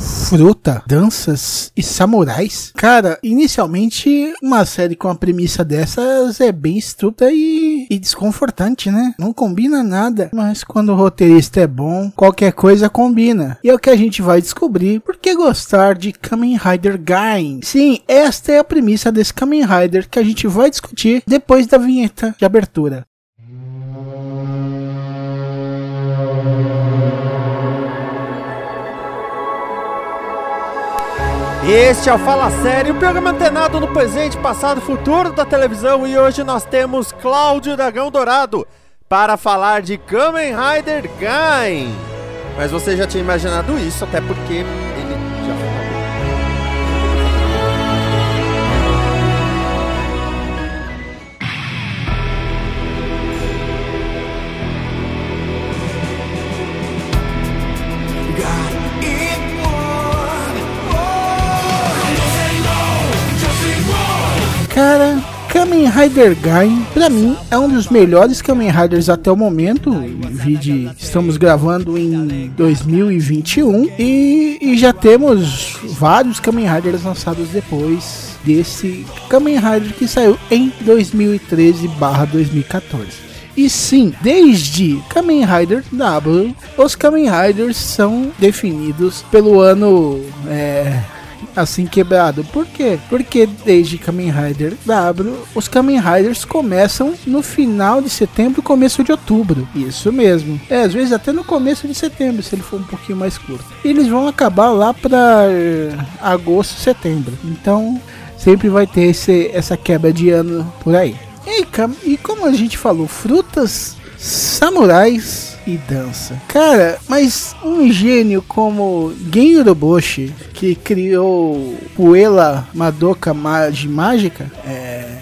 fruta, danças e samurais. Cara, inicialmente uma série com a premissa dessas é bem estruta e, e desconfortante, né? Não combina nada, mas quando o roteirista é bom, qualquer coisa combina. E é o que a gente vai descobrir por que gostar de Kamen Rider Gain. Sim, esta é a premissa desse Kamen Rider que a gente vai discutir depois da vinheta de abertura. Este é o Fala Sério, o programa antenado no presente, passado e futuro da televisão. E hoje nós temos Cláudio Dragão Dourado para falar de Kamen Rider Gain. Mas você já tinha imaginado isso, até porque Cara, Kamen Rider Gain, pra mim, é um dos melhores Kamen Riders até o momento. Vide, estamos gravando em 2021 e, e já temos vários Kamen Riders lançados depois desse Kamen Rider que saiu em 2013/2014. E sim, desde Kamen Rider W, os Kamen Riders são definidos pelo ano é, assim quebrado. Por quê? Porque desde Kamen Rider W, os Kamen Riders começam no final de setembro, começo de outubro. Isso mesmo. É, às vezes até no começo de setembro, se ele for um pouquinho mais curto. E eles vão acabar lá para eh, agosto, setembro. Então, sempre vai ter esse, essa quebra de ano por aí. E, e como a gente falou, frutas samurais e dança. Cara, mas um gênio como Gen Uroboshi, que criou Puela Madoka Magi Mágica, é,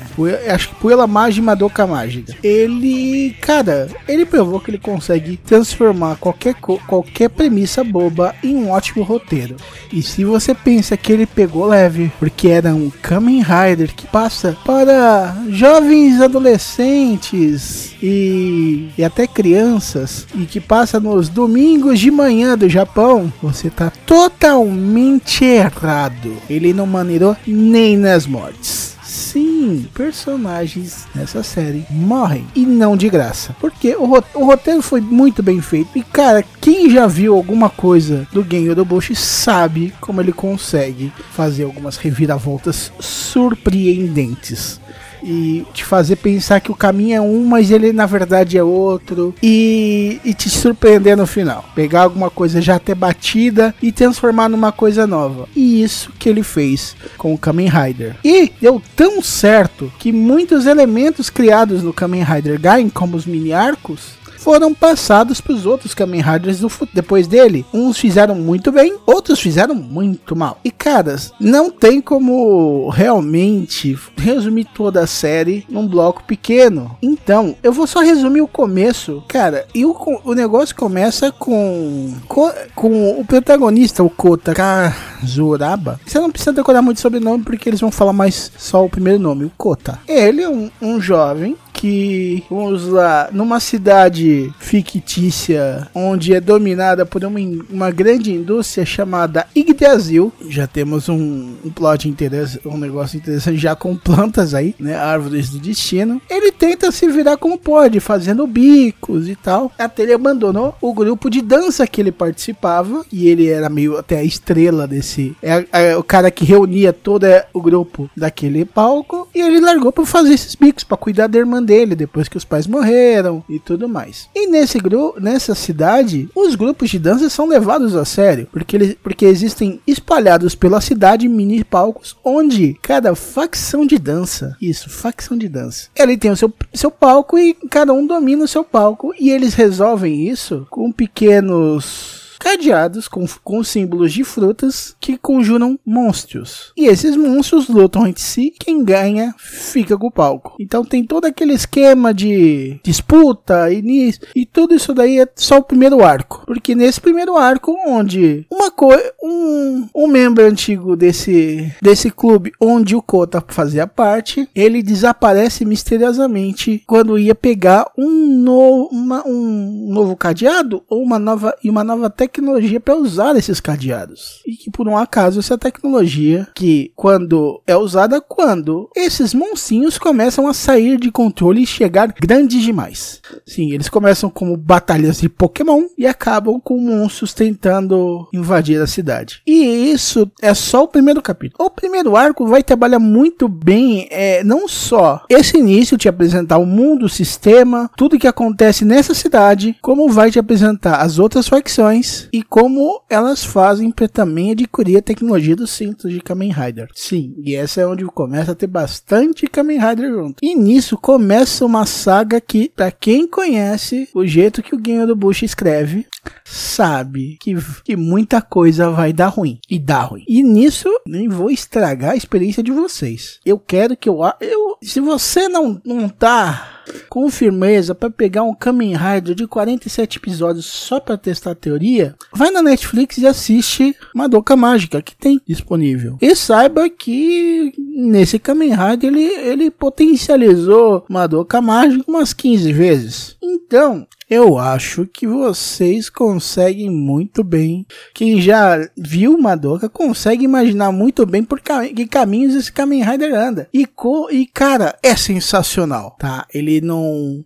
acho que Puela Magi Madoka Mágica, ele, cara, ele provou que ele consegue transformar qualquer, qualquer premissa boba em um ótimo roteiro. E se você pensa que ele pegou leve, porque era um Kamen Rider que passa para jovens adolescentes e, e até crianças e que passa nos domingos de manhã do Japão, você tá totalmente errado. Ele não maneirou nem nas mortes. Sim, personagens nessa série morrem e não de graça. Porque o, o, roteiro foi muito bem feito. E cara, quem já viu alguma coisa do Gen Yorobushi sabe como ele consegue fazer algumas reviravoltas surpreendentes e te fazer pensar que o caminho é um, mas ele na verdade é outro e, e te surpreender no final. Pegar alguma coisa já até batida e transformar numa coisa nova. E isso que ele fez com o Kamen Rider. E deu tão certo que muitos elementos criados no Kamen Rider Gain, como os mini arcos, foram passados para os outros Kamen Riders depois dele. Uns fizeram muito bem, outros fizeram muito mal. E caras, não tem como realmente resumir toda a série num bloco pequeno. Então, eu vou só resumir o começo, cara. E o, o negócio começa com, com, com o protagonista, o Kota Kazuraba. Você não precisa decorar muito sobre o nome porque eles vão falar mais só o primeiro nome, o Kota. Ele é um, um jovem que, vamos lá, numa cidade fictícia onde é dominada por uma, uma grande indústria chamada Yggdrasil, já temos um, um plot interessante, um negócio interessante já com plantas aí, né, árvores do destino. Ele tenta se virar como pode, fazendo bicos e tal. Até ele abandonou o grupo de dança que ele participava e ele era meio até a estrela desse, é, é o cara que reunia todo o grupo daquele palco e ele largou para fazer esses bicos para cuidar da irmã dele depois que os pais morreram e tudo mais. E nesse grupo, nessa cidade, os grupos de dança são levados a sério, porque eles, porque existem espalhados pela cidade mini palcos onde cada facção de dança, isso, facção de dança, ele tem o seu, seu palco e cada um domina o seu palco e eles resolvem isso com pequenos cadeados com, com símbolos de frutas que conjuram monstros. E esses monstros lutam entre si, quem ganha fica com o palco. Então tem todo aquele esquema de disputa e, e tudo isso daí é só o primeiro arco. Porque nesse primeiro arco, onde uma coisa, um, um membro antigo desse, desse clube, onde o Kota fazia parte, ele desaparece misteriosamente quando ia pegar um, no, uma, um novo cadeado ou uma nova, e uma nova tecnologia para usar esses cadeados. E que por um acaso essa tecnologia que quando é usada quando esses monstrinhos começam a sair de controle e chegar grandes demais. Sim, eles começam como batalhas de Pokémon e acabam com monstros tentando invadir a cidade. E isso é só o primeiro capítulo. O primeiro arco vai trabalhar muito bem, é, não só esse início te apresentar o mundo, o sistema, tudo que acontece nessa cidade, como vai te apresentar as outras facções e como elas fazem para também adquirir a tecnologia dos cintos de Kamen Rider. Sim, e essa é onde começa a ter bastante Kamen Rider junto. E nisso começa uma saga que, para quem conhece o jeito que o Genyo do Bush escreve, sabe que, que muita coisa vai dar ruim. E dá ruim. E nisso, nem vou estragar a experiência de vocês. Eu quero que eu. eu se você não, não tá com firmeza para pegar um Kamen Rider de 47 episódios só para testar a teoria, vai na Netflix e assiste Madoka Mágica que tem disponível. E saiba que nesse Kamen Rider ele, ele potencializou Madoka Mágica umas 15 vezes. Então, eu acho que vocês conseguem muito bem. Quem já viu Madoka consegue imaginar muito bem por que caminhos esse Kamen Rider anda. E, e cara, é sensacional, tá? Ele não.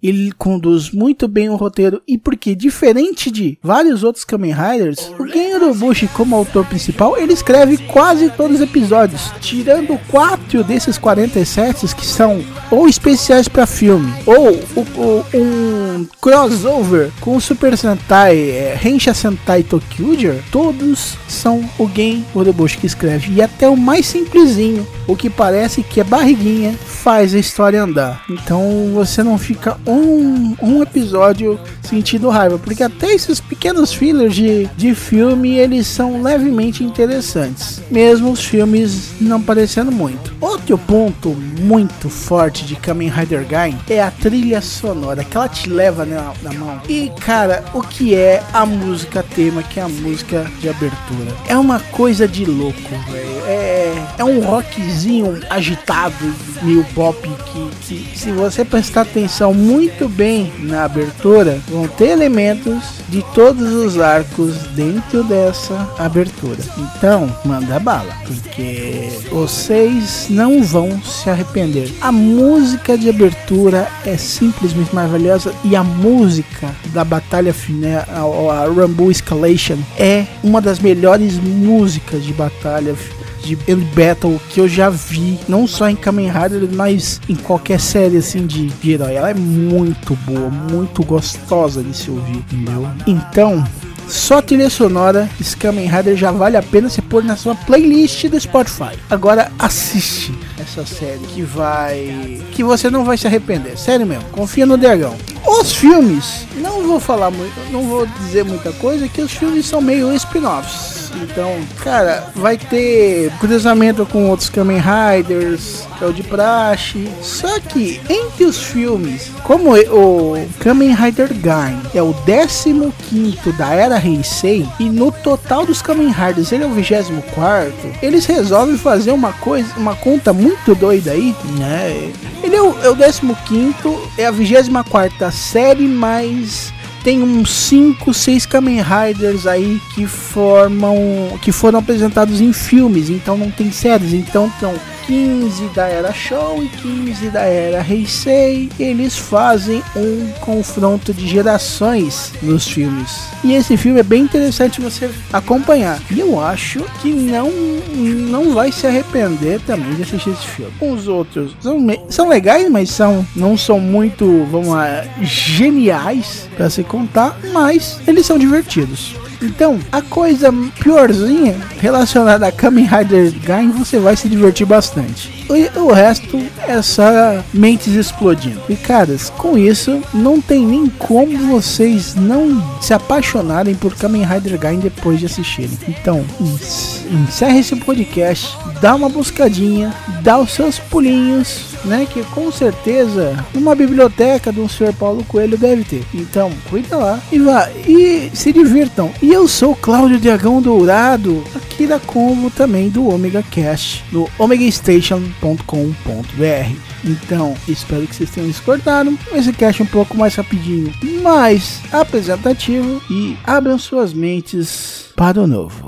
Ele conduz muito bem o roteiro. E porque, diferente de vários outros Kamen Riders, o Gen Bushi, como autor principal, ele escreve quase todos os episódios. Tirando quatro desses 47 que são ou especiais para filme, ou, ou um crossover crossover com o Super Sentai é, Hensha Sentai Tokyuger, todos são o Gen Urobushi que escreve. E até o mais simplesinho, o que parece que é barriguinha, faz a história andar. Então você não fica um, um episódio sentindo raiva, porque até esses pequenos fillers de, de filme eles são levemente interessantes, mesmo os filmes não parecendo muito. Outro ponto muito forte de Kamen Rider é a trilha sonora, que ela te leva na, na mão. E cara, o que é a música tema, que é a música de abertura? É uma coisa de louco, velho. É, um rockzinho agitado, meio pop, que, que se você prestar atenção muito bem na abertura, vão ter elementos de todos os arcos dentro dessa abertura. Então, manda bala, porque vocês não vão se arrepender. A música de abertura é simplesmente maravilhosa e a música da batalha final, a, a Rumble Escalation, é uma das melhores músicas de batalha de Battle que eu já vi, não só em Kamen Rider, mas em qualquer série assim de, de herói. Ela é muito boa, muito gostosa de se ouvir, entendeu? Então, só trilha sonora, esse Kamen Rider já vale a pena você pôr na sua playlist do Spotify. Agora assiste essa série que vai. que você não vai se arrepender. Sério mesmo, confia no Dragão. Os filmes, não vou falar muito, não vou dizer muita coisa, que os filmes são meio spin-offs. Então, cara, vai ter cruzamento com outros Kamen Riders, é o de praxe. Só que entre os filmes, como o Kamen Rider Gain é o 15 da era Heisei, e no total dos Kamen Riders ele é o 24, eles resolvem fazer uma coisa, uma conta muito doida aí, né? Ele é o, é o 15, é a 24 série, mas tem uns 5, 6 Kamen Riders aí que formam. que foram apresentados em filmes, então não tem séries, então são 15 da era Show e 15 da era Heisei, eles fazem um confronto de gerações nos filmes. E esse filme é bem interessante você acompanhar. E eu acho que não não vai se arrepender também de assistir esse filme. Os outros são, são legais, mas são não são muito, vamos lá, geniais para se contar, mas eles são divertidos. Então, a coisa piorzinha relacionada a Kamen Rider Gain, você vai se divertir bastante. O, o resto é só mentes explodindo. E caras, com isso, não tem nem como vocês não se apaixonarem por Kamen Rider Gain depois de assistirem. Então, encerre esse podcast, dá uma buscadinha, dá os seus pulinhos, né? Que com certeza uma biblioteca do Sr. Paulo Coelho deve ter. Então, cuida lá e vá e se divirtam. E eu sou Cláudio Dragão Dourado, aqui da Como também do Omega Cast, no omegastation.com.br. Então, espero que vocês tenham discordado. Esse cast é um pouco mais rapidinho, mais apresentativo e abram suas mentes para o novo.